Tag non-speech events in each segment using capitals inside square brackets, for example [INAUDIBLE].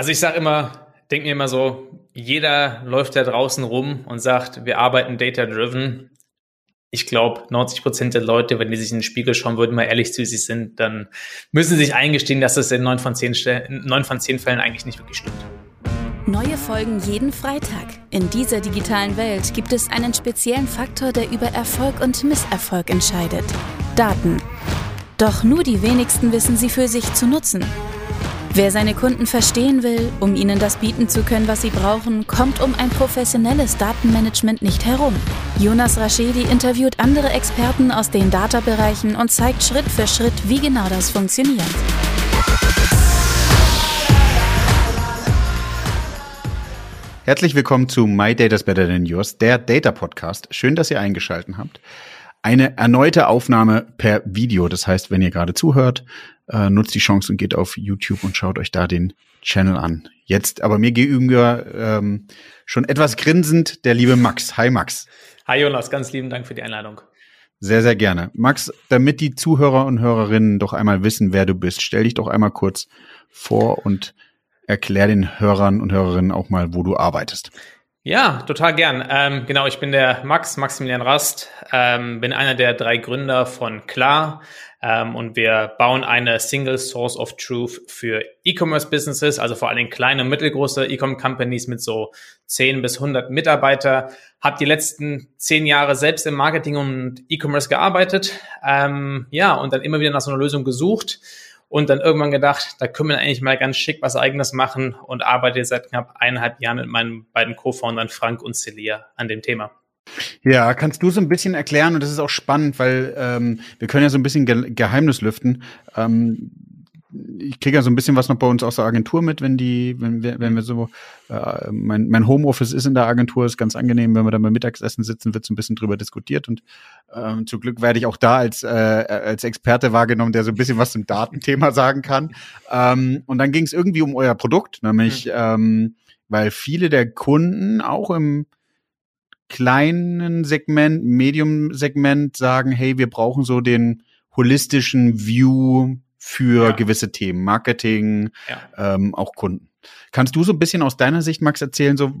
Also ich sage immer, denke mir immer so, jeder läuft da draußen rum und sagt, wir arbeiten data-driven. Ich glaube, 90 Prozent der Leute, wenn die sich in den Spiegel schauen würden, mal ehrlich zu sich sind, dann müssen sie sich eingestehen, dass das in neun von zehn, neun von zehn Fällen eigentlich nicht wirklich stimmt. Neue Folgen jeden Freitag. In dieser digitalen Welt gibt es einen speziellen Faktor, der über Erfolg und Misserfolg entscheidet. Daten. Doch nur die wenigsten wissen sie für sich zu nutzen. Wer seine Kunden verstehen will, um ihnen das bieten zu können, was sie brauchen, kommt um ein professionelles Datenmanagement nicht herum. Jonas Raschedi interviewt andere Experten aus den Data-Bereichen und zeigt Schritt für Schritt, wie genau das funktioniert. Herzlich willkommen zu My Data's Better Than Yours, der Data Podcast. Schön, dass ihr eingeschaltet habt. Eine erneute Aufnahme per Video. Das heißt, wenn ihr gerade zuhört, äh, nutzt die Chance und geht auf YouTube und schaut euch da den Channel an. Jetzt aber mir gegenüber ähm, schon etwas grinsend der liebe Max. Hi Max. Hi Jonas, ganz lieben Dank für die Einladung. Sehr, sehr gerne. Max, damit die Zuhörer und Hörerinnen doch einmal wissen, wer du bist, stell dich doch einmal kurz vor und erklär den Hörern und Hörerinnen auch mal, wo du arbeitest. Ja, total gern. Ähm, genau, ich bin der Max, Maximilian Rast, ähm, bin einer der drei Gründer von Klar ähm, und wir bauen eine Single Source of Truth für E-Commerce Businesses, also vor allem kleine und mittelgroße E-Com Companies mit so 10 bis 100 Mitarbeiter. Hab die letzten zehn Jahre selbst im Marketing und E-Commerce gearbeitet, ähm, ja, und dann immer wieder nach so einer Lösung gesucht und dann irgendwann gedacht, da können wir eigentlich mal ganz schick was eigenes machen und arbeite seit knapp eineinhalb Jahren mit meinen beiden Co-Foundern Frank und Celia an dem Thema. Ja, kannst du so ein bisschen erklären, und das ist auch spannend, weil ähm, wir können ja so ein bisschen Ge Geheimnis lüften. Ähm, ich kriege ja so ein bisschen was noch bei uns aus der Agentur mit, wenn die, wenn wir, wenn wir so, äh, mein, mein Homeoffice ist in der Agentur, ist ganz angenehm, wenn wir dann beim Mittagessen sitzen, wird so ein bisschen drüber diskutiert und ähm, zum Glück werde ich auch da als, äh, als Experte wahrgenommen, der so ein bisschen was zum Datenthema [LAUGHS] sagen kann. Ähm, und dann ging es irgendwie um euer Produkt, nämlich, mhm. ähm, weil viele der Kunden auch im kleinen Segment, Medium-Segment sagen, hey, wir brauchen so den holistischen View für ja. gewisse Themen, Marketing, ja. ähm, auch Kunden. Kannst du so ein bisschen aus deiner Sicht, Max, erzählen, so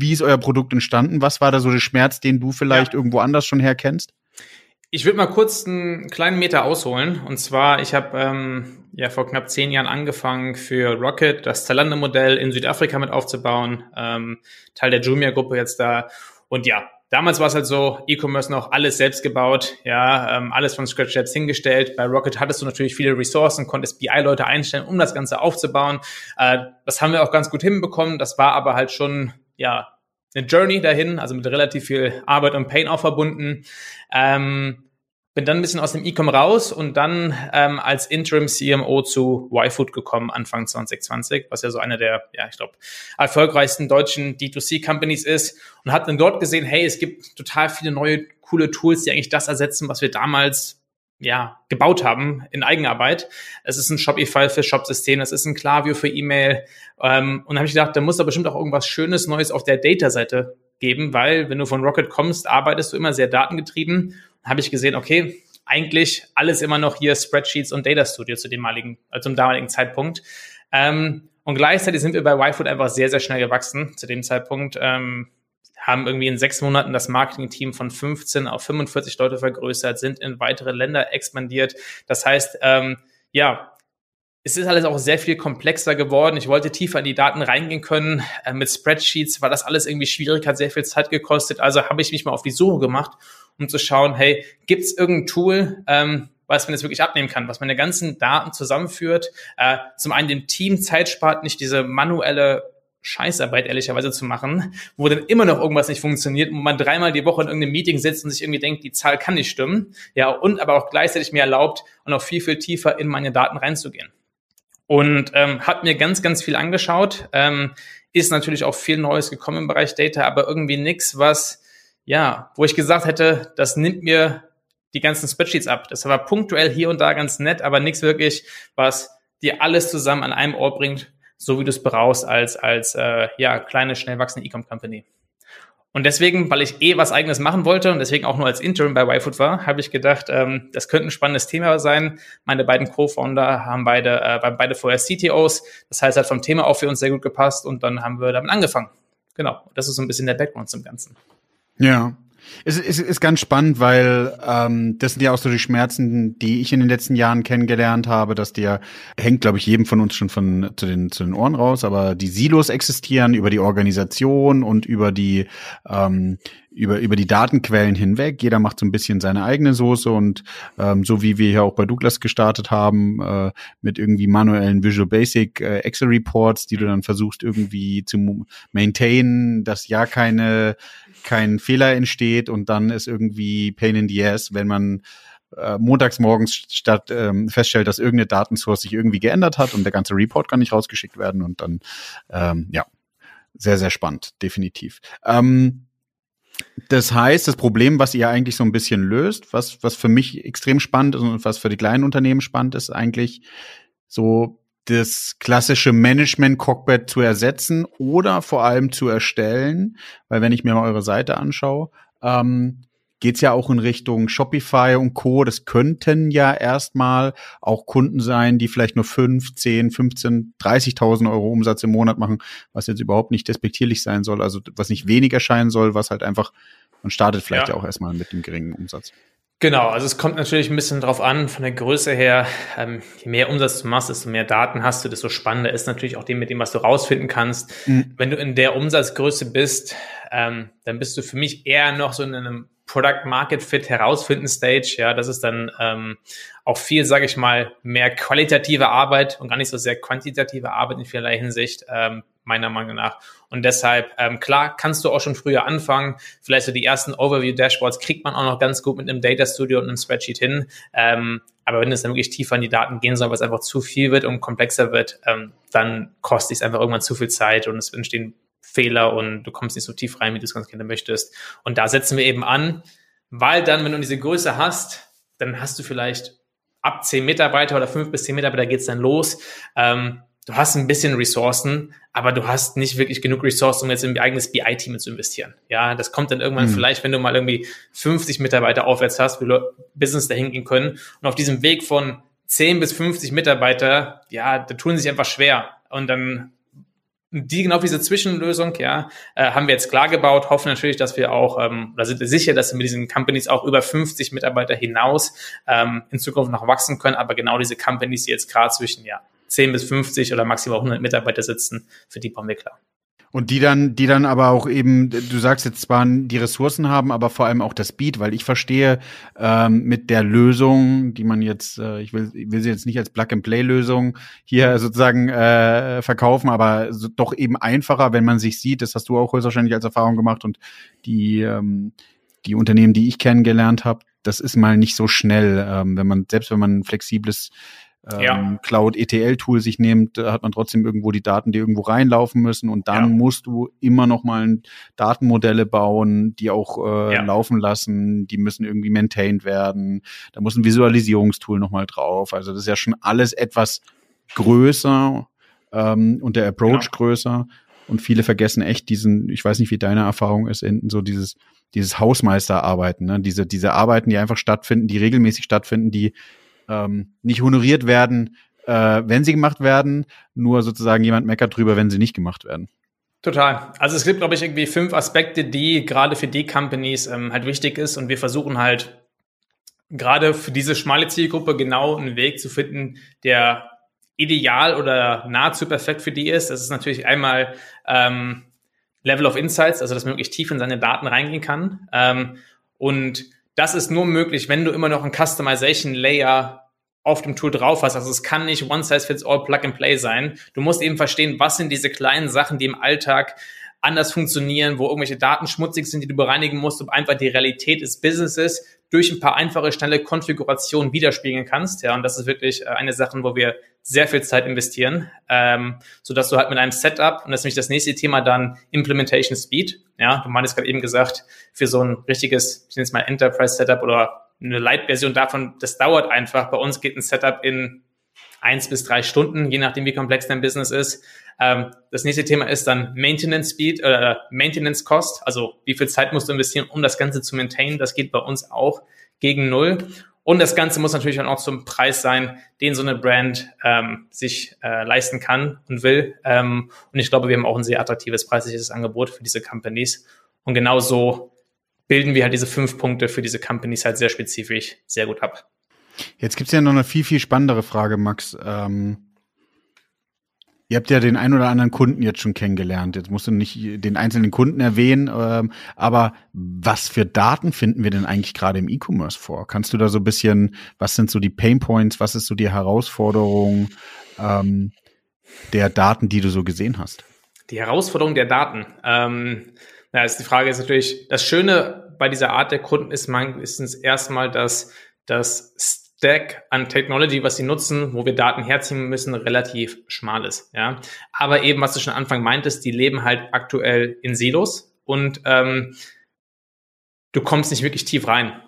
wie ist euer Produkt entstanden? Was war da so der Schmerz, den du vielleicht ja. irgendwo anders schon herkennst? Ich würde mal kurz einen kleinen Meter ausholen. Und zwar, ich habe ähm, ja vor knapp zehn Jahren angefangen für Rocket das Zalando-Modell in Südafrika mit aufzubauen. Ähm, Teil der Jumia-Gruppe jetzt da. Und ja, Damals war es halt so, E-Commerce noch alles selbst gebaut, ja, ähm, alles von Scratch selbst hingestellt. Bei Rocket hattest du natürlich viele Ressourcen, konntest BI-Leute einstellen, um das Ganze aufzubauen. Äh, das haben wir auch ganz gut hinbekommen. Das war aber halt schon, ja, eine Journey dahin, also mit relativ viel Arbeit und Pain auch verbunden. Ähm, bin dann ein bisschen aus dem E-Com raus und dann ähm, als Interim CMO zu YFood gekommen Anfang 2020, was ja so eine der, ja, ich glaube, erfolgreichsten deutschen D2C-Companies ist und hat dann dort gesehen, hey, es gibt total viele neue coole Tools, die eigentlich das ersetzen, was wir damals ja, gebaut haben in Eigenarbeit. Es ist ein Shopify für Shopsystem, es ist ein Klaviyo für E-Mail. Ähm, und habe ich gedacht, da muss da bestimmt auch irgendwas Schönes Neues auf der Data-Seite geben, weil wenn du von Rocket kommst, arbeitest du immer sehr datengetrieben habe ich gesehen, okay, eigentlich alles immer noch hier Spreadsheets und Data Studio zu dem damaligen, äh, zum damaligen Zeitpunkt. Ähm, und gleichzeitig sind wir bei YFood einfach sehr, sehr schnell gewachsen zu dem Zeitpunkt. Ähm, haben irgendwie in sechs Monaten das Marketing-Team von 15 auf 45 Leute vergrößert, sind in weitere Länder expandiert. Das heißt, ähm, ja, es ist alles auch sehr viel komplexer geworden. Ich wollte tiefer in die Daten reingehen können. Äh, mit Spreadsheets war das alles irgendwie schwierig, hat sehr viel Zeit gekostet. Also habe ich mich mal auf die Suche gemacht um zu schauen, hey, gibt es irgendein Tool, ähm, was man jetzt wirklich abnehmen kann, was meine ganzen Daten zusammenführt, äh, zum einen dem Team Zeit spart, nicht diese manuelle Scheißarbeit ehrlicherweise zu machen, wo dann immer noch irgendwas nicht funktioniert, wo man dreimal die Woche in irgendeinem Meeting sitzt und sich irgendwie denkt, die Zahl kann nicht stimmen, ja, und aber auch gleichzeitig mir erlaubt, und noch viel, viel tiefer in meine Daten reinzugehen. Und ähm, hat mir ganz, ganz viel angeschaut, ähm, ist natürlich auch viel Neues gekommen im Bereich Data, aber irgendwie nichts, was ja, wo ich gesagt hätte, das nimmt mir die ganzen Spreadsheets ab. Das war punktuell hier und da ganz nett, aber nichts wirklich, was dir alles zusammen an einem Ort bringt, so wie du es brauchst als, als äh, ja, kleine, schnell wachsende E-Com-Company. Und deswegen, weil ich eh was eigenes machen wollte und deswegen auch nur als Interim bei YFood war, habe ich gedacht, ähm, das könnte ein spannendes Thema sein. Meine beiden Co-Founder haben beide, äh, beide vorher CTOs. Das heißt, hat vom Thema auch für uns sehr gut gepasst und dann haben wir damit angefangen. Genau. Das ist so ein bisschen der Background zum Ganzen. Ja. Es ist, ist ganz spannend, weil ähm, das sind ja auch so die Schmerzen, die ich in den letzten Jahren kennengelernt habe, dass der hängt, glaube ich, jedem von uns schon von zu den zu den Ohren raus, aber die Silos existieren über die Organisation und über die ähm, über, über die Datenquellen hinweg. Jeder macht so ein bisschen seine eigene Soße und ähm, so wie wir hier auch bei Douglas gestartet haben, äh, mit irgendwie manuellen Visual Basic äh, Excel Reports, die du dann versuchst irgendwie zu maintainen, dass ja keine, kein Fehler entsteht und dann ist irgendwie Pain in the Ass, wenn man äh, montags morgens statt ähm, feststellt, dass irgendeine Datensource sich irgendwie geändert hat und der ganze Report kann nicht rausgeschickt werden und dann ähm, ja sehr sehr spannend definitiv. Ähm, das heißt, das Problem, was ihr eigentlich so ein bisschen löst, was, was für mich extrem spannend ist und was für die kleinen Unternehmen spannend ist, eigentlich so das klassische Management-Cockpit zu ersetzen oder vor allem zu erstellen, weil wenn ich mir mal eure Seite anschaue, ähm, geht's ja auch in Richtung Shopify und Co. Das könnten ja erstmal auch Kunden sein, die vielleicht nur 5, 10, 15, 30.000 Euro Umsatz im Monat machen, was jetzt überhaupt nicht despektierlich sein soll, also was nicht wenig erscheinen soll, was halt einfach, man startet vielleicht ja, ja auch erstmal mit dem geringen Umsatz. Genau, also es kommt natürlich ein bisschen drauf an, von der Größe her, ähm, je mehr Umsatz du machst, desto mehr Daten hast du, desto spannender ist natürlich auch dem mit dem, was du rausfinden kannst. Mhm. Wenn du in der Umsatzgröße bist, ähm, dann bist du für mich eher noch so in einem Product Market Fit herausfinden Stage. Ja, das ist dann ähm, auch viel, sage ich mal, mehr qualitative Arbeit und gar nicht so sehr quantitative Arbeit in vielerlei Hinsicht, ähm, meiner Meinung nach. Und deshalb, ähm, klar, kannst du auch schon früher anfangen. Vielleicht so die ersten Overview-Dashboards kriegt man auch noch ganz gut mit einem Data Studio und einem Spreadsheet hin. Ähm, aber wenn es dann wirklich tiefer in die Daten gehen soll, was einfach zu viel wird und komplexer wird, ähm, dann kostet es einfach irgendwann zu viel Zeit und es entstehen Fehler und du kommst nicht so tief rein, wie du es ganz gerne möchtest. Und da setzen wir eben an, weil dann, wenn du diese Größe hast, dann hast du vielleicht ab zehn Mitarbeiter oder fünf bis zehn Mitarbeiter geht's dann los. Ähm, du hast ein bisschen Ressourcen, aber du hast nicht wirklich genug Ressourcen, um jetzt in ein eigenes BI-Team zu investieren. Ja, das kommt dann irgendwann mhm. vielleicht, wenn du mal irgendwie 50 Mitarbeiter aufwärts hast, wie du Business dahin gehen können. Und auf diesem Weg von 10 bis 50 Mitarbeiter, ja, da tun sie sich einfach schwer. Und dann die genau diese Zwischenlösung, ja, äh, haben wir jetzt klar gebaut, hoffen natürlich, dass wir auch, ähm, oder sind wir sicher, dass wir mit diesen Companies auch über 50 Mitarbeiter hinaus ähm, in Zukunft noch wachsen können, aber genau diese Companies, die jetzt gerade zwischen ja 10 bis 50 oder maximal 100 Mitarbeiter sitzen, für die bauen wir klar. Und die dann, die dann aber auch eben, du sagst jetzt zwar die Ressourcen haben, aber vor allem auch das Speed, weil ich verstehe ähm, mit der Lösung, die man jetzt, äh, ich will, ich will sie jetzt nicht als Plug-and-Play-Lösung hier sozusagen äh, verkaufen, aber so, doch eben einfacher, wenn man sich sieht. Das hast du auch höchstwahrscheinlich als Erfahrung gemacht und die ähm, die Unternehmen, die ich kennengelernt habe, das ist mal nicht so schnell, ähm, wenn man selbst wenn man ein flexibles ähm, ja. Cloud-ETL-Tool sich nimmt, hat man trotzdem irgendwo die Daten, die irgendwo reinlaufen müssen und dann ja. musst du immer noch mal Datenmodelle bauen, die auch äh, ja. laufen lassen, die müssen irgendwie maintained werden, da muss ein Visualisierungstool noch mal drauf, also das ist ja schon alles etwas größer ähm, und der Approach genau. größer und viele vergessen echt diesen, ich weiß nicht, wie deine Erfahrung ist, enden so dieses dieses Hausmeisterarbeiten, ne? diese diese Arbeiten, die einfach stattfinden, die regelmäßig stattfinden, die ähm, nicht honoriert werden, äh, wenn sie gemacht werden, nur sozusagen jemand meckert drüber, wenn sie nicht gemacht werden. Total. Also es gibt, glaube ich, irgendwie fünf Aspekte, die gerade für die Companies ähm, halt wichtig ist und wir versuchen halt gerade für diese schmale Zielgruppe genau einen Weg zu finden, der ideal oder nahezu perfekt für die ist. Das ist natürlich einmal ähm, Level of Insights, also dass man wirklich tief in seine Daten reingehen kann. Ähm, und das ist nur möglich, wenn du immer noch einen Customization Layer auf dem Tool drauf hast. Also es kann nicht One Size Fits All Plug and Play sein. Du musst eben verstehen, was sind diese kleinen Sachen, die im Alltag anders funktionieren, wo irgendwelche Daten schmutzig sind, die du bereinigen musst, um einfach die Realität des Businesses durch ein paar einfache, schnelle Konfigurationen widerspiegeln kannst. Ja, und das ist wirklich äh, eine Sache, wo wir sehr viel Zeit investieren, ähm, so dass du halt mit einem Setup und das ist nämlich das nächste Thema dann Implementation Speed. Ja, du meinst gerade eben gesagt, für so ein richtiges, ich nenne es mal Enterprise Setup oder eine Light-Version davon, das dauert einfach. Bei uns geht ein Setup in eins bis drei Stunden, je nachdem, wie komplex dein Business ist. Ähm, das nächste Thema ist dann Maintenance Speed oder äh, Maintenance Cost. Also wie viel Zeit musst du investieren, um das Ganze zu maintainen? Das geht bei uns auch gegen null. Und das Ganze muss natürlich auch zum Preis sein, den so eine Brand ähm, sich äh, leisten kann und will. Ähm, und ich glaube, wir haben auch ein sehr attraktives preisliches Angebot für diese Companies. Und genau so bilden wir halt diese fünf Punkte für diese Companies halt sehr spezifisch sehr gut ab. Jetzt gibt's ja noch eine viel, viel spannendere Frage, Max. Ähm, ihr habt ja den ein oder anderen Kunden jetzt schon kennengelernt. Jetzt musst du nicht den einzelnen Kunden erwähnen, ähm, aber was für Daten finden wir denn eigentlich gerade im E-Commerce vor? Kannst du da so ein bisschen, was sind so die Pain Points, was ist so die Herausforderung ähm, der Daten, die du so gesehen hast? Die Herausforderung der Daten. Ähm, na, ist die Frage ist natürlich, das Schöne bei dieser Art der Kunden ist meistens erstmal, dass das Stack an Technology, was sie nutzen, wo wir Daten herziehen müssen, relativ schmal ist. Ja, aber eben, was du schon Anfang meintest, die leben halt aktuell in Silos und ähm, du kommst nicht wirklich tief rein.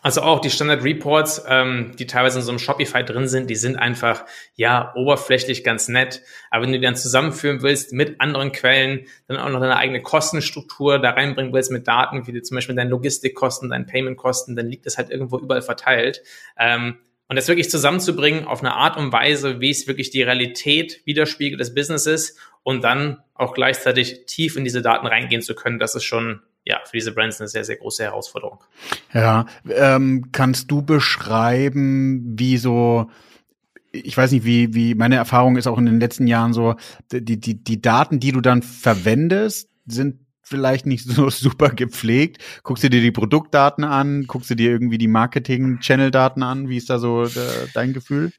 Also auch die Standard Reports, ähm, die teilweise in so einem Shopify drin sind, die sind einfach, ja, oberflächlich ganz nett. Aber wenn du die dann zusammenführen willst mit anderen Quellen, dann auch noch deine eigene Kostenstruktur da reinbringen willst mit Daten, wie zum Beispiel deine Logistikkosten, deine Paymentkosten, dann liegt das halt irgendwo überall verteilt. Ähm, und das wirklich zusammenzubringen auf eine Art und Weise, wie es wirklich die Realität widerspiegelt des Businesses und dann auch gleichzeitig tief in diese Daten reingehen zu können, das ist schon ja, für diese Brands eine sehr, sehr große Herausforderung. Ja, ähm, kannst du beschreiben, wie so, ich weiß nicht, wie, wie meine Erfahrung ist auch in den letzten Jahren so, die, die, die Daten, die du dann verwendest, sind vielleicht nicht [LAUGHS] so super gepflegt. Guckst du dir die Produktdaten an, guckst du dir irgendwie die Marketing-Channel-Daten an, wie ist da so de, äh, dein Gefühl?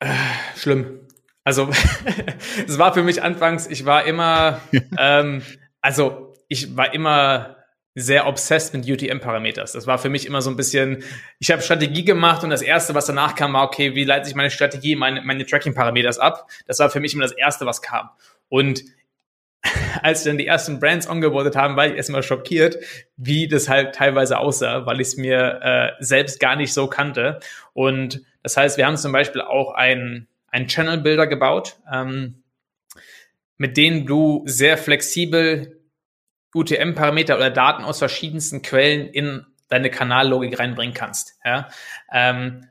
Äh, schlimm. Also, [LAUGHS] es war für mich anfangs, ich war immer, [LAUGHS] ähm, also ich war immer sehr obsessed mit UTM-Parameters. Das war für mich immer so ein bisschen, ich habe Strategie gemacht und das Erste, was danach kam, war, okay, wie leite ich meine Strategie, meine, meine Tracking-Parameters ab? Das war für mich immer das Erste, was kam. Und [LAUGHS] als dann die ersten Brands ongeboardet haben, war ich erstmal schockiert, wie das halt teilweise aussah, weil ich es mir äh, selbst gar nicht so kannte. Und das heißt, wir haben zum Beispiel auch einen, Channel-Builder gebaut, ähm, mit dem du sehr flexibel UTM-Parameter oder Daten aus verschiedensten Quellen in deine Kanallogik reinbringen kannst. Ja? Ähm,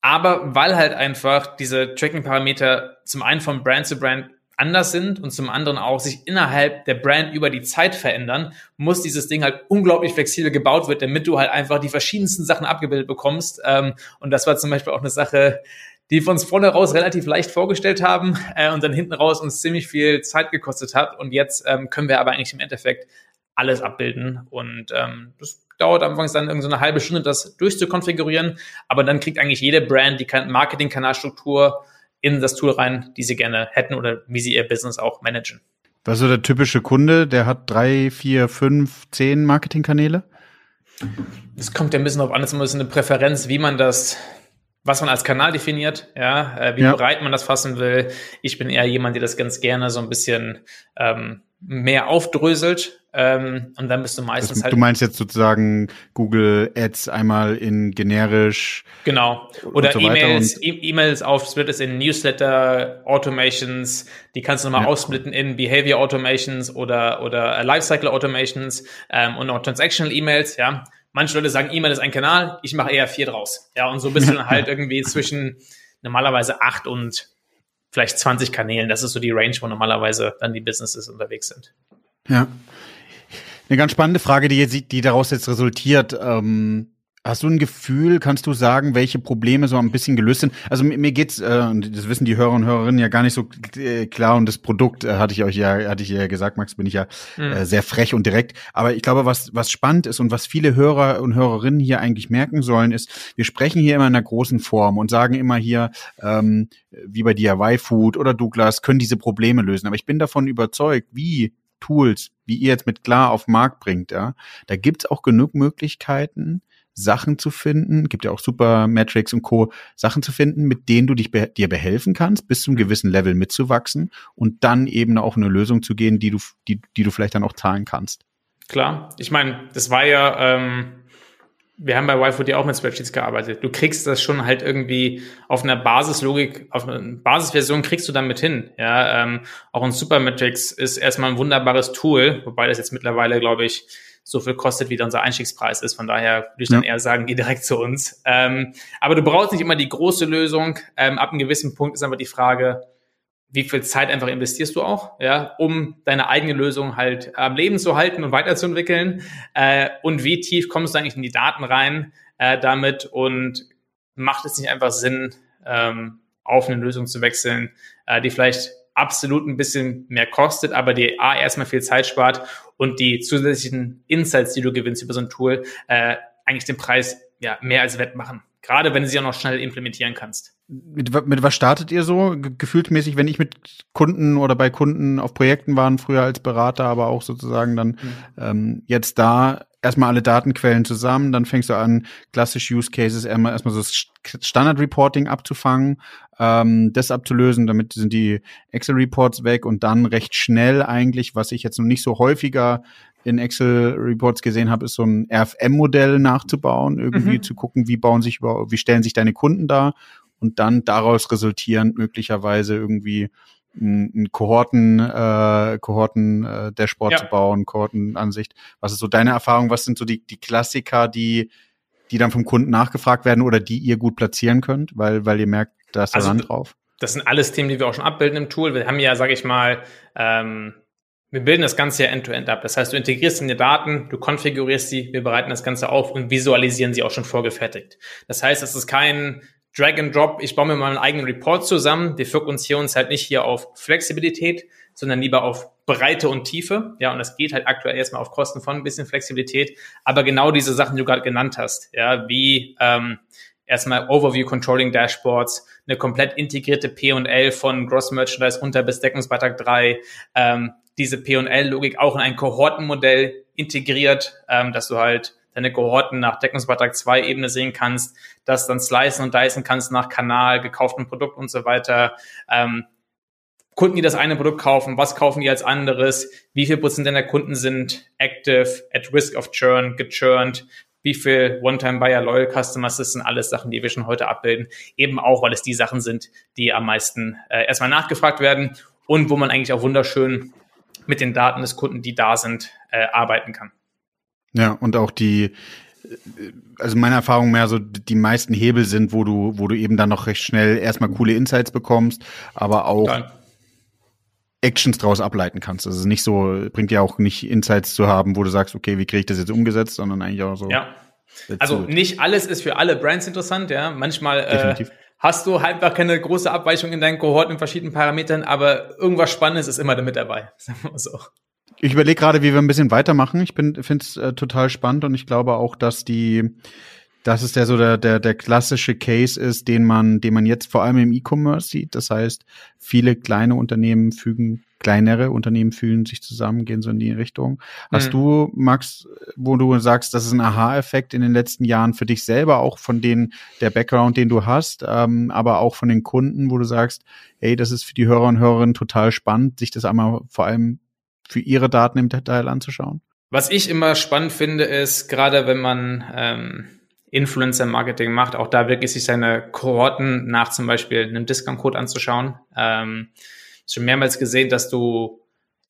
aber weil halt einfach diese Tracking-Parameter zum einen von Brand zu Brand anders sind und zum anderen auch sich innerhalb der Brand über die Zeit verändern, muss dieses Ding halt unglaublich flexibel gebaut wird, damit du halt einfach die verschiedensten Sachen abgebildet bekommst. Ähm, und das war zum Beispiel auch eine Sache, die wir uns vorne raus relativ leicht vorgestellt haben äh, und dann hinten raus uns ziemlich viel Zeit gekostet hat. Und jetzt ähm, können wir aber eigentlich im Endeffekt alles abbilden. Und ähm, das dauert anfangs dann irgendwie so eine halbe Stunde, das durchzukonfigurieren. Aber dann kriegt eigentlich jede Brand die Marketing-Kanalstruktur in das Tool rein, die sie gerne hätten oder wie sie ihr Business auch managen. Was ist so der typische Kunde? Der hat drei, vier, fünf, zehn Marketingkanäle? Es kommt ja ein bisschen auf an, es ist ein bisschen eine Präferenz, wie man das was man als Kanal definiert, ja, äh, wie ja. breit man das fassen will. Ich bin eher jemand, der das ganz gerne so ein bisschen ähm, mehr aufdröselt. Ähm, und dann bist du meistens das, halt. Du meinst jetzt sozusagen Google Ads einmal in generisch. Genau. Oder so E-Mails, e E-Mails aufsplit es in Newsletter, Automations, die kannst du nochmal ja. aufsplitten in Behavior Automations oder, oder Lifecycle Automations ähm, und auch Transactional E-Mails, ja. Manche Leute sagen, E-Mail ist ein Kanal, ich mache eher vier draus. Ja, und so bist du dann halt irgendwie zwischen normalerweise acht und vielleicht 20 Kanälen. Das ist so die Range, wo normalerweise dann die Businesses unterwegs sind. Ja. Eine ganz spannende Frage, die, die daraus jetzt resultiert. Ähm, Hast du ein Gefühl, kannst du sagen, welche Probleme so ein bisschen gelöst sind? Also mir, mir geht's, äh, und das wissen die Hörer und Hörerinnen ja gar nicht so äh, klar und das Produkt äh, hatte ich euch ja, hatte ich ja gesagt, Max, bin ich ja mhm. äh, sehr frech und direkt. Aber ich glaube, was was spannend ist und was viele Hörer und Hörerinnen hier eigentlich merken sollen, ist, wir sprechen hier immer in einer großen Form und sagen immer hier, ähm, wie bei DIY Food oder Douglas, können diese Probleme lösen. Aber ich bin davon überzeugt, wie Tools, wie ihr jetzt mit klar auf den Markt bringt, ja, da gibt's auch genug Möglichkeiten, Sachen zu finden, gibt ja auch super Metrics und Co. Sachen zu finden, mit denen du dich be dir behelfen kannst, bis zum gewissen Level mitzuwachsen und dann eben auch eine Lösung zu gehen, die du, die, die du vielleicht dann auch zahlen kannst. Klar, ich meine, das war ja, ähm, wir haben bei YFOD auch mit Spreadsheets gearbeitet. Du kriegst das schon halt irgendwie auf einer Basislogik, auf einer Basisversion kriegst du damit hin. Ja, ähm, auch ein Supermetrics ist erstmal ein wunderbares Tool, wobei das jetzt mittlerweile, glaube ich, so viel kostet, wie unser Einstiegspreis ist. Von daher würde ich dann ja. eher sagen, geh direkt zu uns. Ähm, aber du brauchst nicht immer die große Lösung. Ähm, ab einem gewissen Punkt ist aber die Frage, wie viel Zeit einfach investierst du auch, ja, um deine eigene Lösung halt am Leben zu halten und weiterzuentwickeln? Äh, und wie tief kommst du eigentlich in die Daten rein äh, damit und macht es nicht einfach Sinn, ähm, auf eine Lösung zu wechseln, äh, die vielleicht absolut ein bisschen mehr kostet, aber die A erstmal viel Zeit spart und die zusätzlichen Insights, die du gewinnst über so ein Tool, äh, eigentlich den Preis ja mehr als wettmachen. Gerade wenn du sie auch noch schnell implementieren kannst. Mit, mit was startet ihr so? Gefühltmäßig, wenn ich mit Kunden oder bei Kunden auf Projekten waren, früher als Berater, aber auch sozusagen dann mhm. ähm, jetzt da erstmal alle Datenquellen zusammen, dann fängst du an, klassische Use Cases erstmal, erstmal so Standard Reporting abzufangen, ähm, das abzulösen, damit sind die Excel Reports weg und dann recht schnell eigentlich, was ich jetzt noch nicht so häufiger in Excel Reports gesehen habe, ist so ein RFM-Modell nachzubauen, irgendwie mhm. zu gucken, wie bauen sich über, wie stellen sich deine Kunden da und dann daraus resultierend möglicherweise irgendwie ein Kohorten, äh, Kohorten äh, Dashboard ja. zu bauen, Kohortenansicht. Was ist so deine Erfahrung? Was sind so die, die Klassiker, die, die dann vom Kunden nachgefragt werden oder die ihr gut platzieren könnt, weil, weil ihr merkt, da ist also, Rand drauf? Das sind alles Themen, die wir auch schon abbilden im Tool. Wir haben ja, sage ich mal, ähm, wir bilden das Ganze ja end-to-end -end ab. Das heißt, du integrierst deine Daten, du konfigurierst sie, wir bereiten das Ganze auf und visualisieren sie auch schon vorgefertigt. Das heißt, es ist kein Drag and Drop, ich baue mir mal einen eigenen Report zusammen. Wir fokussieren uns halt nicht hier auf Flexibilität, sondern lieber auf Breite und Tiefe. Ja, und das geht halt aktuell erstmal auf Kosten von ein bisschen Flexibilität. Aber genau diese Sachen, die du gerade genannt hast, ja, wie ähm, erstmal Overview Controlling Dashboards, eine komplett integrierte P&L von Gross Merchandise unter bis Deckungsbeitrag 3, ähm, diese P&L-Logik auch in ein Kohortenmodell integriert, ähm, dass du halt deine Kohorten nach Deckungsbeitrag 2 Ebene sehen kannst, das dann slicen und dicen kannst nach Kanal, gekauften Produkt und so weiter. Ähm, Kunden, die das eine Produkt kaufen, was kaufen die als anderes, wie viel Prozent deiner Kunden sind active, at risk of churn, gechurned, wie viel One-Time-Buyer, Loyal Customers, das sind alles Sachen, die wir schon heute abbilden. Eben auch, weil es die Sachen sind, die am meisten äh, erstmal nachgefragt werden und wo man eigentlich auch wunderschön mit den Daten des Kunden, die da sind, äh, arbeiten kann. Ja, und auch die, also meine Erfahrung mehr so, die meisten Hebel sind, wo du, wo du eben dann noch recht schnell erstmal coole Insights bekommst, aber auch Total. Actions draus ableiten kannst. Also nicht so, bringt ja auch nicht Insights zu haben, wo du sagst, okay, wie kriege ich das jetzt umgesetzt, sondern eigentlich auch so. Ja. Also nicht alles ist für alle Brands interessant, ja. Manchmal äh, hast du halt einfach keine große Abweichung in deinen Kohorten in verschiedenen Parametern, aber irgendwas Spannendes ist immer damit dabei. [LAUGHS] Sagen wir so. Ich überlege gerade, wie wir ein bisschen weitermachen. Ich finde es äh, total spannend und ich glaube auch, dass die, dass es der so der, der, der klassische Case ist, den man, den man jetzt vor allem im E-Commerce sieht. Das heißt, viele kleine Unternehmen fügen kleinere Unternehmen fühlen sich zusammen, gehen so in die Richtung. Hast mhm. du, Max, wo du sagst, das ist ein Aha-Effekt in den letzten Jahren für dich selber, auch von den, der Background, den du hast, ähm, aber auch von den Kunden, wo du sagst, hey, das ist für die Hörer und Hörerinnen total spannend, sich das einmal vor allem für ihre Daten im Detail anzuschauen? Was ich immer spannend finde, ist, gerade wenn man ähm, Influencer-Marketing macht, auch da wirklich sich seine Kohorten nach zum Beispiel einem Discount-Code anzuschauen. Ähm, schon mehrmals gesehen, dass du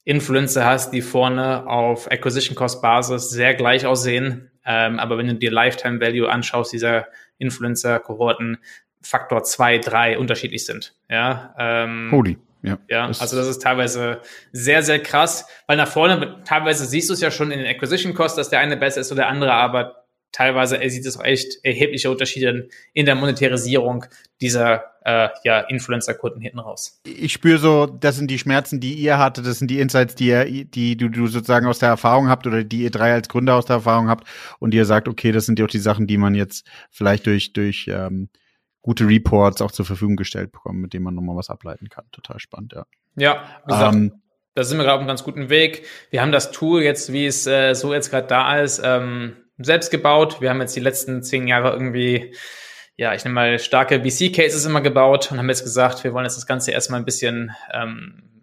Influencer hast, die vorne auf Acquisition Cost Basis sehr gleich aussehen. Ähm, aber wenn du dir Lifetime Value anschaust, dieser Influencer-Kohorten Faktor zwei, drei unterschiedlich sind. Ja, ähm, Holy. Ja, ja das also das ist teilweise sehr, sehr krass, weil nach vorne, teilweise siehst du es ja schon in den Acquisition Costs, dass der eine besser ist oder der andere, aber teilweise sieht es auch echt erhebliche Unterschiede in der Monetarisierung dieser äh, ja, Influencer-Kunden hinten raus. Ich spüre so, das sind die Schmerzen, die ihr hattet, das sind die Insights, die, ihr, die du, du sozusagen aus der Erfahrung habt oder die ihr drei als Gründer aus der Erfahrung habt und ihr sagt, okay, das sind ja auch die Sachen, die man jetzt vielleicht durch, durch ähm, gute Reports auch zur Verfügung gestellt bekommen, mit denen man nochmal was ableiten kann. Total spannend, ja. Ja, gesagt, ähm, da sind wir gerade auf einem ganz guten Weg. Wir haben das Tool jetzt, wie es äh, so jetzt gerade da ist, ähm, selbst gebaut. Wir haben jetzt die letzten zehn Jahre irgendwie, ja, ich nehme mal starke BC-Cases immer gebaut und haben jetzt gesagt, wir wollen jetzt das Ganze erstmal ein bisschen ähm,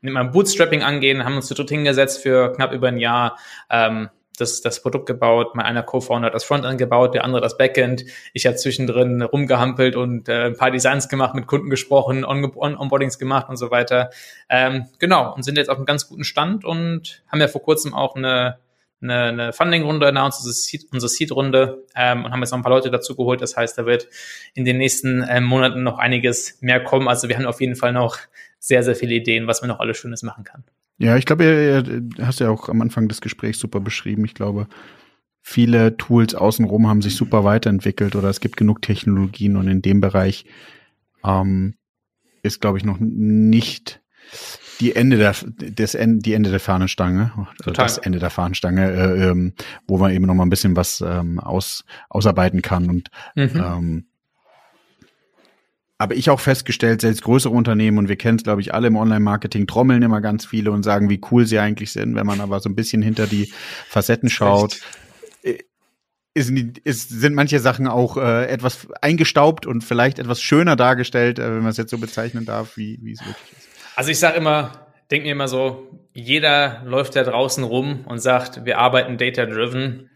mit meinem Bootstrapping angehen, haben uns zu dritt hingesetzt für knapp über ein Jahr, ähm, das, das Produkt gebaut, mein einer Co-Founder hat das Frontend gebaut, der andere das Backend. Ich habe zwischendrin rumgehampelt und äh, ein paar Designs gemacht, mit Kunden gesprochen, On On Onboardings gemacht und so weiter. Ähm, genau, und sind jetzt auf einem ganz guten Stand und haben ja vor kurzem auch eine eine, eine Funding-Runde announced, unsere Seed, unsere Seed-Runde ähm, und haben jetzt noch ein paar Leute dazu geholt. Das heißt, da wird in den nächsten äh, Monaten noch einiges mehr kommen. Also wir haben auf jeden Fall noch sehr, sehr viele Ideen, was man noch alles Schönes machen kann. Ja, ich glaube, du hast ja auch am Anfang des Gesprächs super beschrieben. Ich glaube, viele Tools außenrum haben sich super weiterentwickelt oder es gibt genug Technologien und in dem Bereich ähm, ist, glaube ich, noch nicht die Ende der das Ende, die Ende der Fahnenstange, Total. das Ende der Fahnenstange, äh, ähm, wo man eben noch mal ein bisschen was ähm, aus, ausarbeiten kann und mhm. ähm, aber ich auch festgestellt, selbst größere Unternehmen, und wir kennen es, glaube ich, alle im Online-Marketing, trommeln immer ganz viele und sagen, wie cool sie eigentlich sind. Wenn man aber so ein bisschen hinter die Facetten schaut, äh, ist, ist, sind manche Sachen auch äh, etwas eingestaubt und vielleicht etwas schöner dargestellt, äh, wenn man es jetzt so bezeichnen darf, wie, wie es wirklich ist. Also ich sage immer, denke mir immer so, jeder läuft da draußen rum und sagt, wir arbeiten data-driven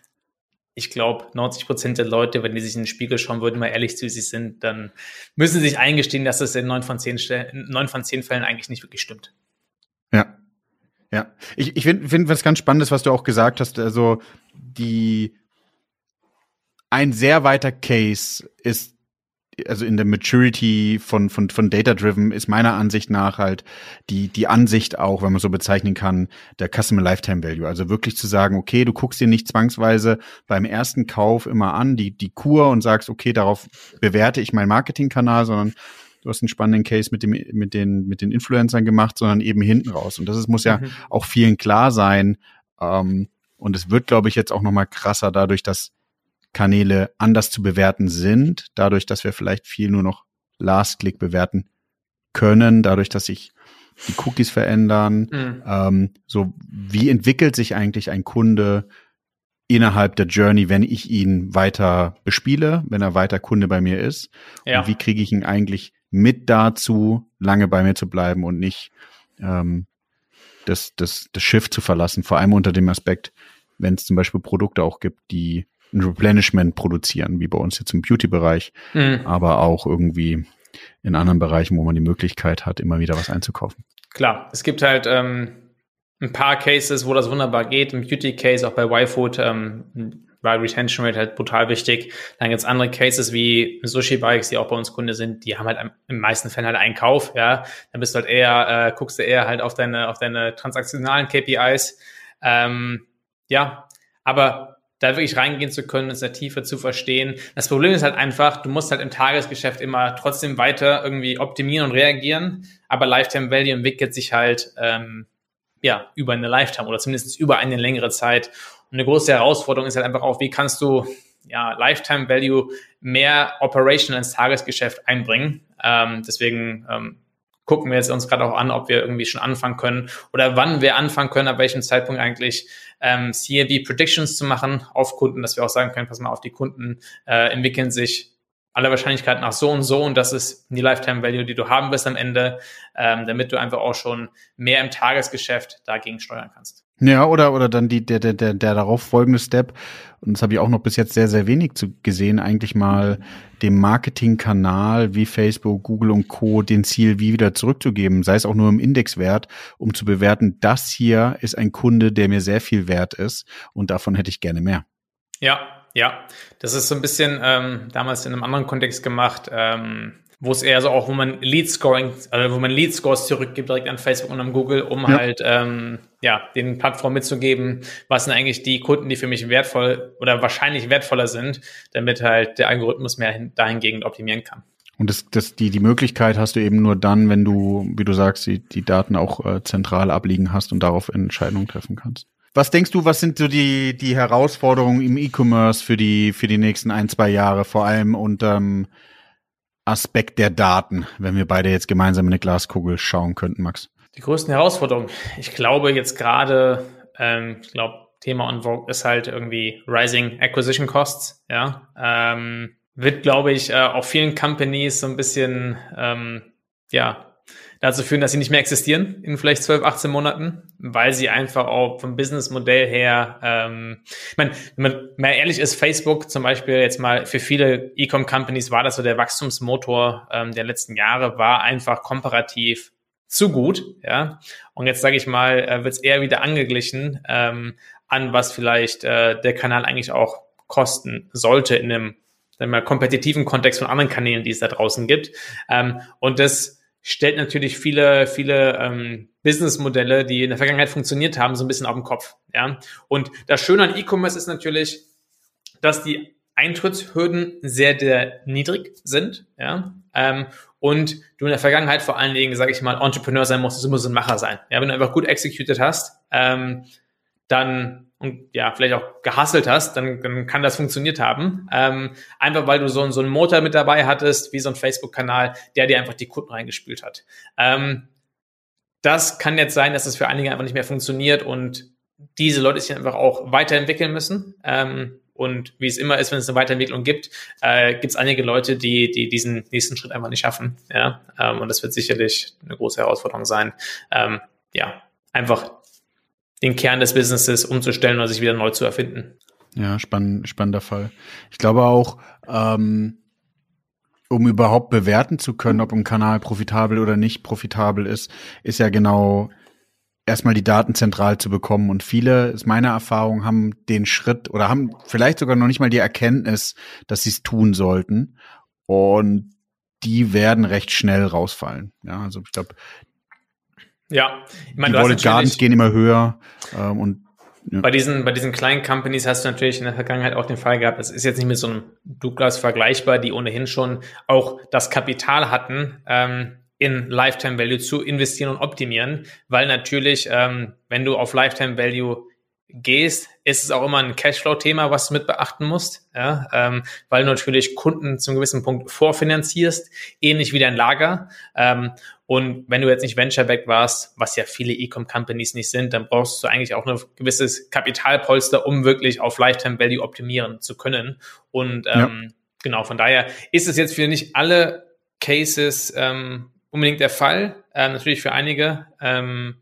ich glaube, 90 Prozent der Leute, wenn die sich in den Spiegel schauen würden, mal ehrlich zu sich sind, dann müssen sie sich eingestehen, dass das in neun von zehn, neun von zehn Fällen eigentlich nicht wirklich stimmt. Ja. Ja. Ich, ich finde find was ganz Spannendes, was du auch gesagt hast. Also, die, ein sehr weiter Case ist also in der Maturity von, von, von Data-Driven ist meiner Ansicht nach halt die, die Ansicht auch, wenn man so bezeichnen kann, der Customer Lifetime Value. Also wirklich zu sagen, okay, du guckst dir nicht zwangsweise beim ersten Kauf immer an, die, die Kur und sagst, okay, darauf bewerte ich meinen Marketingkanal, sondern du hast einen spannenden Case mit dem, mit den, mit den Influencern gemacht, sondern eben hinten raus. Und das ist, muss ja mhm. auch vielen klar sein. Ähm, und es wird, glaube ich, jetzt auch noch mal krasser dadurch, dass Kanäle anders zu bewerten sind, dadurch, dass wir vielleicht viel nur noch Last-Click bewerten können, dadurch, dass sich die Cookies verändern. Mhm. Ähm, so, wie entwickelt sich eigentlich ein Kunde innerhalb der Journey, wenn ich ihn weiter bespiele, wenn er weiter Kunde bei mir ist? Ja. Und wie kriege ich ihn eigentlich mit dazu, lange bei mir zu bleiben und nicht ähm, das, das, das Schiff zu verlassen? Vor allem unter dem Aspekt, wenn es zum Beispiel Produkte auch gibt, die ein Replenishment produzieren, wie bei uns jetzt im Beauty-Bereich, mhm. aber auch irgendwie in anderen Bereichen, wo man die Möglichkeit hat, immer wieder was einzukaufen. Klar, es gibt halt ähm, ein paar Cases, wo das wunderbar geht. Im Beauty-Case, auch bei YFood, ähm, war Retention Rate halt brutal wichtig. Dann gibt es andere Cases wie Sushi-Bikes, die auch bei uns Kunde sind, die haben halt in meisten Fällen halt einen Kauf, ja. Dann bist du halt eher, äh, guckst du eher halt auf deine, auf deine transaktionalen KPIs. Ähm, ja, aber da wirklich reingehen zu können, es in der Tiefe zu verstehen. Das Problem ist halt einfach, du musst halt im Tagesgeschäft immer trotzdem weiter irgendwie optimieren und reagieren, aber Lifetime Value entwickelt sich halt ähm, ja über eine Lifetime oder zumindest über eine längere Zeit. Und eine große Herausforderung ist halt einfach auch, wie kannst du ja Lifetime Value mehr Operation ins Tagesgeschäft einbringen. Ähm, deswegen ähm, gucken wir jetzt uns gerade auch an, ob wir irgendwie schon anfangen können oder wann wir anfangen können, ab welchem Zeitpunkt eigentlich ähm, CLV Predictions zu machen auf Kunden, dass wir auch sagen können, pass mal auf, die Kunden äh, entwickeln sich aller Wahrscheinlichkeit nach so und so und das ist die Lifetime Value, die du haben wirst am Ende, ähm, damit du einfach auch schon mehr im Tagesgeschäft dagegen steuern kannst. Ja, oder, oder dann die, der, der, der, der darauf folgende Step, und das habe ich auch noch bis jetzt sehr, sehr wenig zu gesehen, eigentlich mal dem Marketingkanal wie Facebook, Google und Co. den Ziel wie wieder zurückzugeben, sei es auch nur im Indexwert, um zu bewerten, das hier ist ein Kunde, der mir sehr viel wert ist und davon hätte ich gerne mehr. Ja, ja. Das ist so ein bisschen ähm, damals in einem anderen Kontext gemacht. Ähm, wo es eher so auch, wo man Lead Scoring, also wo man Lead Scores zurückgibt direkt an Facebook und an Google, um ja. halt ähm, ja den Plattformen mitzugeben, was sind eigentlich die Kunden, die für mich wertvoll oder wahrscheinlich wertvoller sind, damit halt der Algorithmus mehr dahingehend optimieren kann. Und das, das, die, die Möglichkeit hast du eben nur dann, wenn du, wie du sagst, die, die Daten auch äh, zentral abliegen hast und darauf Entscheidungen treffen kannst. Was denkst du, was sind so die, die Herausforderungen im E-Commerce für die, für die nächsten ein, zwei Jahre, vor allem unter ähm, Aspekt der Daten, wenn wir beide jetzt gemeinsam in eine Glaskugel schauen könnten, Max? Die größten Herausforderungen. Ich glaube jetzt gerade, ähm, ich glaube, Thema on Vogue ist halt irgendwie Rising Acquisition Costs, ja. Ähm, wird, glaube ich, äh, auch vielen Companies so ein bisschen, ähm, ja, dazu führen, dass sie nicht mehr existieren in vielleicht 12, 18 Monaten, weil sie einfach auch vom Businessmodell her, ähm, ich meine, wenn man mal ehrlich ist, Facebook zum Beispiel jetzt mal für viele E-Com-Companies war das so der Wachstumsmotor ähm, der letzten Jahre, war einfach komparativ zu gut, ja. Und jetzt sage ich mal, äh, wird es eher wieder angeglichen ähm, an, was vielleicht äh, der Kanal eigentlich auch kosten sollte in einem sagen wir mal, kompetitiven Kontext von anderen Kanälen, die es da draußen gibt. Ähm, und das stellt natürlich viele, viele ähm, Businessmodelle, die in der Vergangenheit funktioniert haben, so ein bisschen auf den Kopf. Ja? Und das Schöne an E-Commerce ist natürlich, dass die Eintrittshürden sehr, sehr niedrig sind. Ja? Ähm, und du in der Vergangenheit vor allen Dingen, sage ich mal, Entrepreneur sein musst, du musst ein Macher sein. Ja? Wenn du einfach gut executed hast, ähm, dann und ja, vielleicht auch gehasselt hast, dann, dann kann das funktioniert haben. Ähm, einfach weil du so, so einen Motor mit dabei hattest, wie so ein Facebook-Kanal, der dir einfach die Kunden reingespielt hat. Ähm, das kann jetzt sein, dass es das für einige einfach nicht mehr funktioniert und diese Leute sich einfach auch weiterentwickeln müssen. Ähm, und wie es immer ist, wenn es eine Weiterentwicklung gibt, äh, gibt es einige Leute, die, die diesen nächsten Schritt einfach nicht schaffen. Ja? Ähm, und das wird sicherlich eine große Herausforderung sein. Ähm, ja, einfach den Kern des Businesses umzustellen oder sich wieder neu zu erfinden. Ja, spann spannender Fall. Ich glaube auch, ähm, um überhaupt bewerten zu können, ob ein Kanal profitabel oder nicht profitabel ist, ist ja genau erstmal die Daten zentral zu bekommen. Und viele, ist meine Erfahrung, haben den Schritt oder haben vielleicht sogar noch nicht mal die Erkenntnis, dass sie es tun sollten. Und die werden recht schnell rausfallen. Ja, also ich glaube, ja, ich meine, die Wallet Gardens gehen immer höher ähm, und ja. Bei diesen, bei diesen kleinen Companies hast du natürlich in der Vergangenheit auch den Fall gehabt, das ist jetzt nicht mit so einem Douglas vergleichbar, die ohnehin schon auch das Kapital hatten, ähm, in Lifetime Value zu investieren und optimieren, weil natürlich, ähm, wenn du auf Lifetime Value gehst, ist es auch immer ein Cashflow-Thema, was du mit beachten musst, ja, ähm, weil du natürlich Kunden zum gewissen Punkt vorfinanzierst, ähnlich wie dein Lager. Ähm, und wenn du jetzt nicht Venture-backed warst, was ja viele E-Com-Companies nicht sind, dann brauchst du eigentlich auch ein gewisses Kapitalpolster, um wirklich auf Lifetime Value optimieren zu können. Und ähm, ja. genau, von daher ist es jetzt für nicht alle Cases ähm, unbedingt der Fall, äh, natürlich für einige, ähm,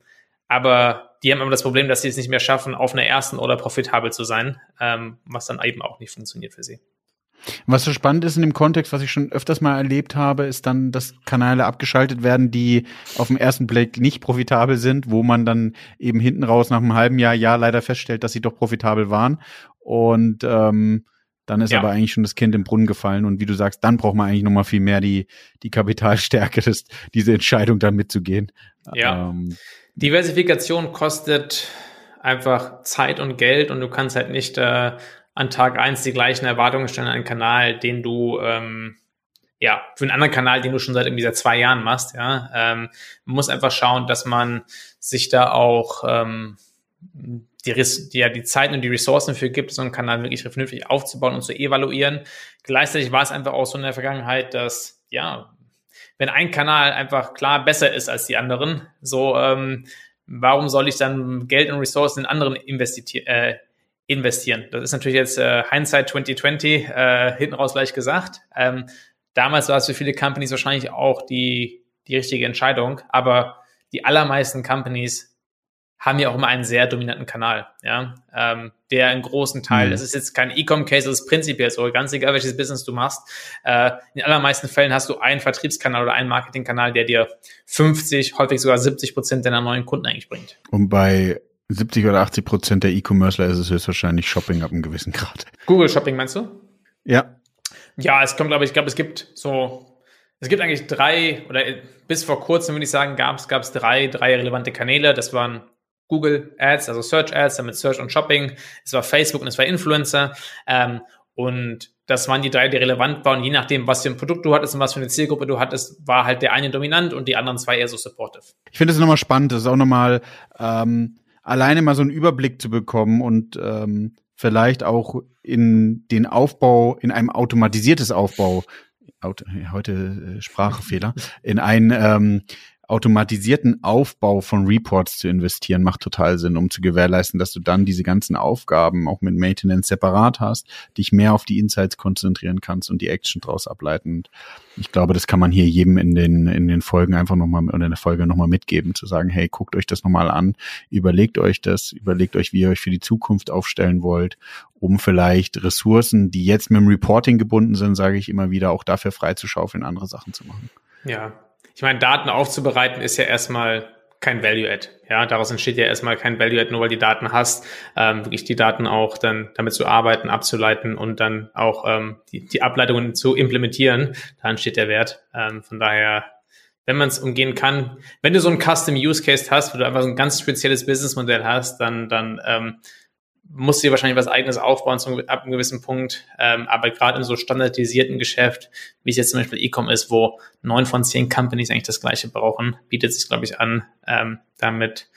aber die haben aber das Problem, dass sie es nicht mehr schaffen, auf einer ersten oder profitabel zu sein, ähm, was dann eben auch nicht funktioniert für sie. Was so spannend ist in dem Kontext, was ich schon öfters mal erlebt habe, ist dann, dass Kanäle abgeschaltet werden, die auf den ersten Blick nicht profitabel sind, wo man dann eben hinten raus nach einem halben Jahr, ja, leider feststellt, dass sie doch profitabel waren. Und ähm, dann ist ja. aber eigentlich schon das Kind im Brunnen gefallen. Und wie du sagst, dann braucht man eigentlich noch mal viel mehr die, die Kapitalstärke, das, diese Entscheidung dann mitzugehen. Ja. Ähm, Diversifikation kostet einfach Zeit und Geld und du kannst halt nicht äh, an Tag eins die gleichen Erwartungen stellen an einen Kanal, den du ähm, ja für einen anderen Kanal, den du schon seit irgendwie seit zwei Jahren machst. Ja, ähm, man muss einfach schauen, dass man sich da auch ähm, die, die, ja, die Zeit und die Ressourcen für gibt, so einen Kanal wirklich vernünftig aufzubauen und zu evaluieren. Gleichzeitig war es einfach auch so in der Vergangenheit, dass ja wenn ein Kanal einfach klar besser ist als die anderen, so ähm, warum soll ich dann Geld und Ressourcen in anderen äh, investieren? Das ist natürlich jetzt äh, Hindsight 2020 äh, hinten raus gleich gesagt. Ähm, damals war es für viele Companies wahrscheinlich auch die, die richtige Entscheidung, aber die allermeisten Companies haben ja auch immer einen sehr dominanten Kanal, ja, ähm, der einen großen Teil, mhm. das ist jetzt kein E-Com-Case, das ist prinzipiell so, ganz egal welches Business du machst, äh, in allermeisten Fällen hast du einen Vertriebskanal oder einen Marketingkanal, der dir 50, häufig sogar 70 Prozent deiner neuen Kunden eigentlich bringt. Und bei 70 oder 80 Prozent der E-Commercer ist es höchstwahrscheinlich Shopping ab einem gewissen Grad. Google Shopping meinst du? Ja. Ja, es kommt, glaube ich, ich glaube, es gibt so, es gibt eigentlich drei, oder bis vor kurzem, würde ich sagen, gab es, gab es drei, drei relevante Kanäle. Das waren Google Ads, also Search Ads, damit Search und Shopping. Es war Facebook und es war Influencer. Ähm, und das waren die drei, die relevant waren. Je nachdem, was für ein Produkt du hattest und was für eine Zielgruppe du hattest, war halt der eine dominant und die anderen zwei eher so supportive. Ich finde es nochmal spannend. Das ist auch nochmal ähm, alleine mal so einen Überblick zu bekommen und ähm, vielleicht auch in den Aufbau, in einem automatisiertes Aufbau, heute äh, Sprachfehler, in ein ähm, automatisierten Aufbau von Reports zu investieren, macht total Sinn, um zu gewährleisten, dass du dann diese ganzen Aufgaben auch mit Maintenance separat hast, dich mehr auf die Insights konzentrieren kannst und die Action draus ableiten. Ich glaube, das kann man hier jedem in den, in den Folgen einfach nochmal oder in der Folge nochmal mitgeben, zu sagen, hey, guckt euch das nochmal an, überlegt euch das, überlegt euch, wie ihr euch für die Zukunft aufstellen wollt, um vielleicht Ressourcen, die jetzt mit dem Reporting gebunden sind, sage ich immer wieder, auch dafür freizuschaufeln, andere Sachen zu machen. Ja, ich meine, Daten aufzubereiten ist ja erstmal kein Value-Add. Ja, daraus entsteht ja erstmal kein Value-Add, nur weil die Daten hast, ähm, wirklich die Daten auch dann damit zu arbeiten, abzuleiten und dann auch ähm, die, die Ableitungen zu implementieren. Da entsteht der Wert. Ähm, von daher, wenn man es umgehen kann, wenn du so ein Custom Use Case hast, wo du einfach so ein ganz spezielles Businessmodell hast, dann, dann ähm, musst dir wahrscheinlich was eigenes aufbauen zum, ab einem gewissen Punkt. Ähm, aber gerade in so standardisierten Geschäft, wie es jetzt zum Beispiel E-Com ist, wo neun von zehn Companies eigentlich das Gleiche brauchen, bietet sich, glaube ich, an, ähm, damit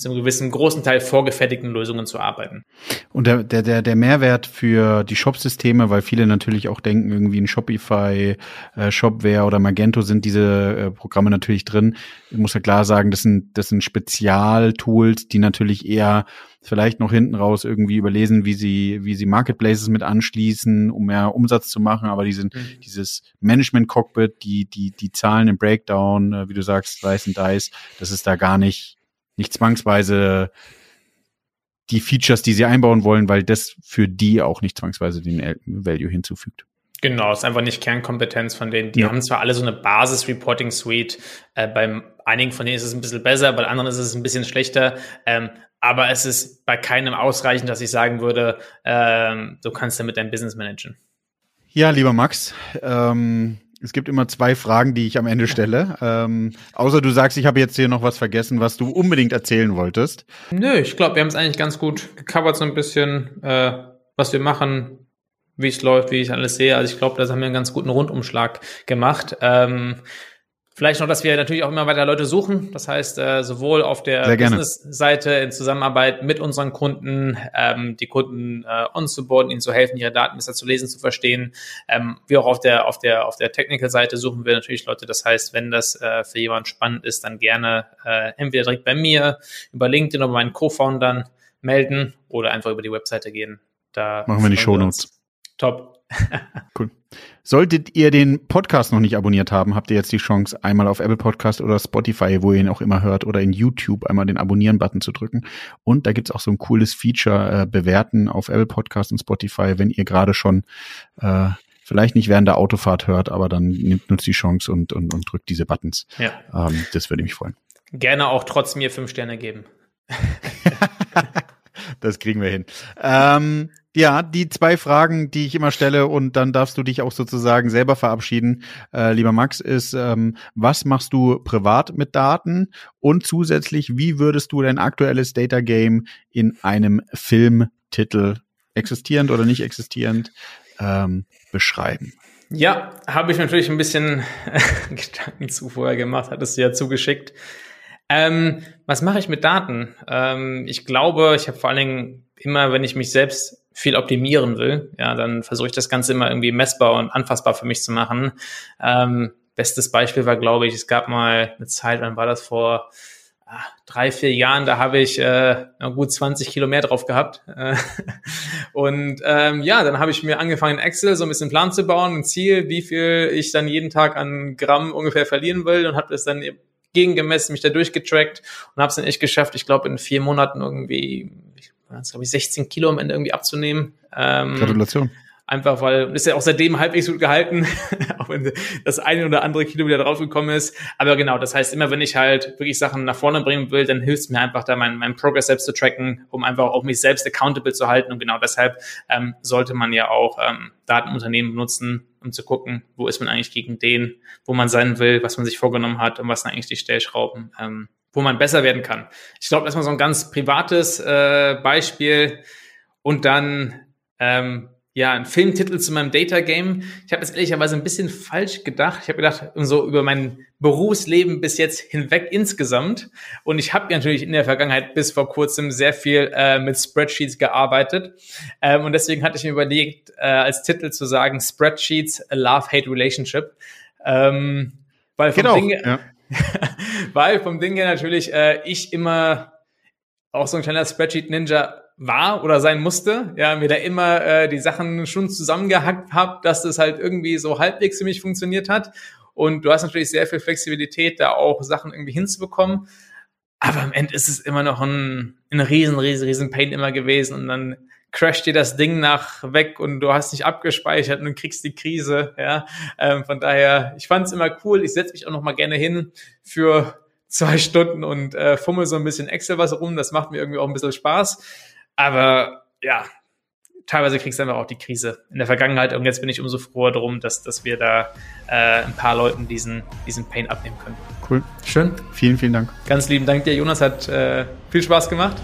zu einem gewissen großen Teil vorgefertigten Lösungen zu arbeiten. Und der, der, der, Mehrwert für die Shop-Systeme, weil viele natürlich auch denken, irgendwie in Shopify, äh, Shopware oder Magento sind diese äh, Programme natürlich drin. Ich muss ja klar sagen, das sind, das sind Spezialtools, die natürlich eher vielleicht noch hinten raus irgendwie überlesen, wie sie, wie sie Marketplaces mit anschließen, um mehr Umsatz zu machen. Aber die sind, mhm. dieses Management-Cockpit, die, die, die Zahlen im Breakdown, äh, wie du sagst, Slice and Dice, das ist da gar nicht nicht zwangsweise die Features, die sie einbauen wollen, weil das für die auch nicht zwangsweise den Value hinzufügt. Genau, ist einfach nicht Kernkompetenz von denen. Die ja. haben zwar alle so eine Basis-Reporting-Suite, äh, bei einigen von denen ist es ein bisschen besser, bei anderen ist es ein bisschen schlechter, ähm, aber es ist bei keinem ausreichend, dass ich sagen würde, ähm, du kannst damit dein Business managen. Ja, lieber Max, ähm, es gibt immer zwei Fragen, die ich am Ende stelle. [LAUGHS] Ähm, außer du sagst, ich habe jetzt hier noch was vergessen, was du unbedingt erzählen wolltest. Nö, ich glaube, wir haben es eigentlich ganz gut gecovert, so ein bisschen, äh, was wir machen, wie es läuft, wie ich alles sehe. Also ich glaube, da haben wir einen ganz guten Rundumschlag gemacht. Ähm, Vielleicht noch, dass wir natürlich auch immer weiter Leute suchen. Das heißt, äh, sowohl auf der Business-Seite in Zusammenarbeit mit unseren Kunden, ähm, die Kunden äh, on-supporten, ihnen zu helfen, ihre Daten besser zu lesen, zu verstehen, ähm, wie auch auf der, auf der, auf der Technical-Seite suchen wir natürlich Leute. Das heißt, wenn das äh, für jemanden spannend ist, dann gerne äh, entweder direkt bei mir, über LinkedIn oder meinen Co-Foundern melden oder einfach über die Webseite gehen. Da machen wir die Show Notes. Top. cool. Solltet ihr den Podcast noch nicht abonniert haben, habt ihr jetzt die Chance, einmal auf Apple Podcast oder Spotify, wo ihr ihn auch immer hört, oder in YouTube einmal den Abonnieren-Button zu drücken. Und da gibt's auch so ein cooles Feature, äh, bewerten auf Apple Podcast und Spotify, wenn ihr gerade schon äh, vielleicht nicht während der Autofahrt hört, aber dann nimmt nutzt die Chance und, und, und drückt diese Buttons. Ja. Ähm, das würde mich freuen. Gerne auch trotz mir fünf Sterne geben. [LAUGHS] das kriegen wir hin. Ähm, ja, die zwei Fragen, die ich immer stelle, und dann darfst du dich auch sozusagen selber verabschieden, äh, lieber Max, ist, ähm, was machst du privat mit Daten? Und zusätzlich, wie würdest du dein aktuelles Data Game in einem Filmtitel, existierend oder nicht existierend, ähm, beschreiben? Ja, habe ich natürlich ein bisschen [LAUGHS] Gedanken zu vorher gemacht, hattest du ja zugeschickt. Ähm, was mache ich mit Daten? Ähm, ich glaube, ich habe vor allen Dingen immer, wenn ich mich selbst viel optimieren will, ja, dann versuche ich das Ganze immer irgendwie messbar und anfassbar für mich zu machen. Ähm, bestes Beispiel war, glaube ich, es gab mal eine Zeit, wann war das vor ah, drei, vier Jahren, da habe ich äh, gut 20 Kilo mehr drauf gehabt. [LAUGHS] Und ähm, ja, dann habe ich mir angefangen, in Excel so ein bisschen Plan zu bauen, ein Ziel, wie viel ich dann jeden Tag an Gramm ungefähr verlieren will und habe das dann gegengemessen, mich da durchgetrackt und habe es dann echt geschafft, ich glaube in vier Monaten irgendwie, glaube ich, 16 Kilo am Ende irgendwie abzunehmen. Ähm, Gratulation. Einfach weil, ist ja auch seitdem halbwegs gut gehalten, [LAUGHS] auch wenn das eine oder andere Kilo wieder draufgekommen ist. Aber genau, das heißt, immer wenn ich halt wirklich Sachen nach vorne bringen will, dann hilft es mir einfach da, mein, mein Progress selbst zu tracken, um einfach auch mich selbst accountable zu halten. Und genau deshalb ähm, sollte man ja auch ähm, Datenunternehmen benutzen, um zu gucken, wo ist man eigentlich gegen den, wo man sein will, was man sich vorgenommen hat und was sind eigentlich die Stellschrauben, ähm, wo man besser werden kann. Ich glaube, das ist mal so ein ganz privates äh, Beispiel. Und dann ähm, ja, ein Filmtitel zu meinem Data Game. Ich habe es ehrlicherweise ein bisschen falsch gedacht. Ich habe gedacht, so über mein Berufsleben bis jetzt hinweg insgesamt. Und ich habe natürlich in der Vergangenheit bis vor kurzem sehr viel äh, mit Spreadsheets gearbeitet. Ähm, und deswegen hatte ich mir überlegt, äh, als Titel zu sagen, Spreadsheets, a Love-Hate Relationship. Ähm, weil vom, genau, Ding, ja. [LAUGHS] Weil vom Ding her natürlich äh, ich immer auch so ein kleiner Spreadsheet-Ninja war oder sein musste, ja, mir da immer äh, die Sachen schon zusammengehackt habe, dass das halt irgendwie so halbwegs für mich funktioniert hat. Und du hast natürlich sehr viel Flexibilität, da auch Sachen irgendwie hinzubekommen. Aber am Ende ist es immer noch ein, ein riesen, riesen, riesen Pain immer gewesen. Und dann crasht dir das Ding nach weg und du hast nicht abgespeichert und kriegst die Krise. Ja, ähm, von daher, ich fand es immer cool. Ich setze mich auch noch mal gerne hin für zwei Stunden und äh, fummel so ein bisschen Excel was rum. Das macht mir irgendwie auch ein bisschen Spaß. Aber ja, teilweise kriegst du einfach auch die Krise in der Vergangenheit und jetzt bin ich umso froher drum, dass, dass wir da äh, ein paar Leuten diesen, diesen Pain abnehmen können. Cool. Schön. Vielen, vielen Dank. Ganz lieben Dank dir, Jonas. Hat äh, viel Spaß gemacht.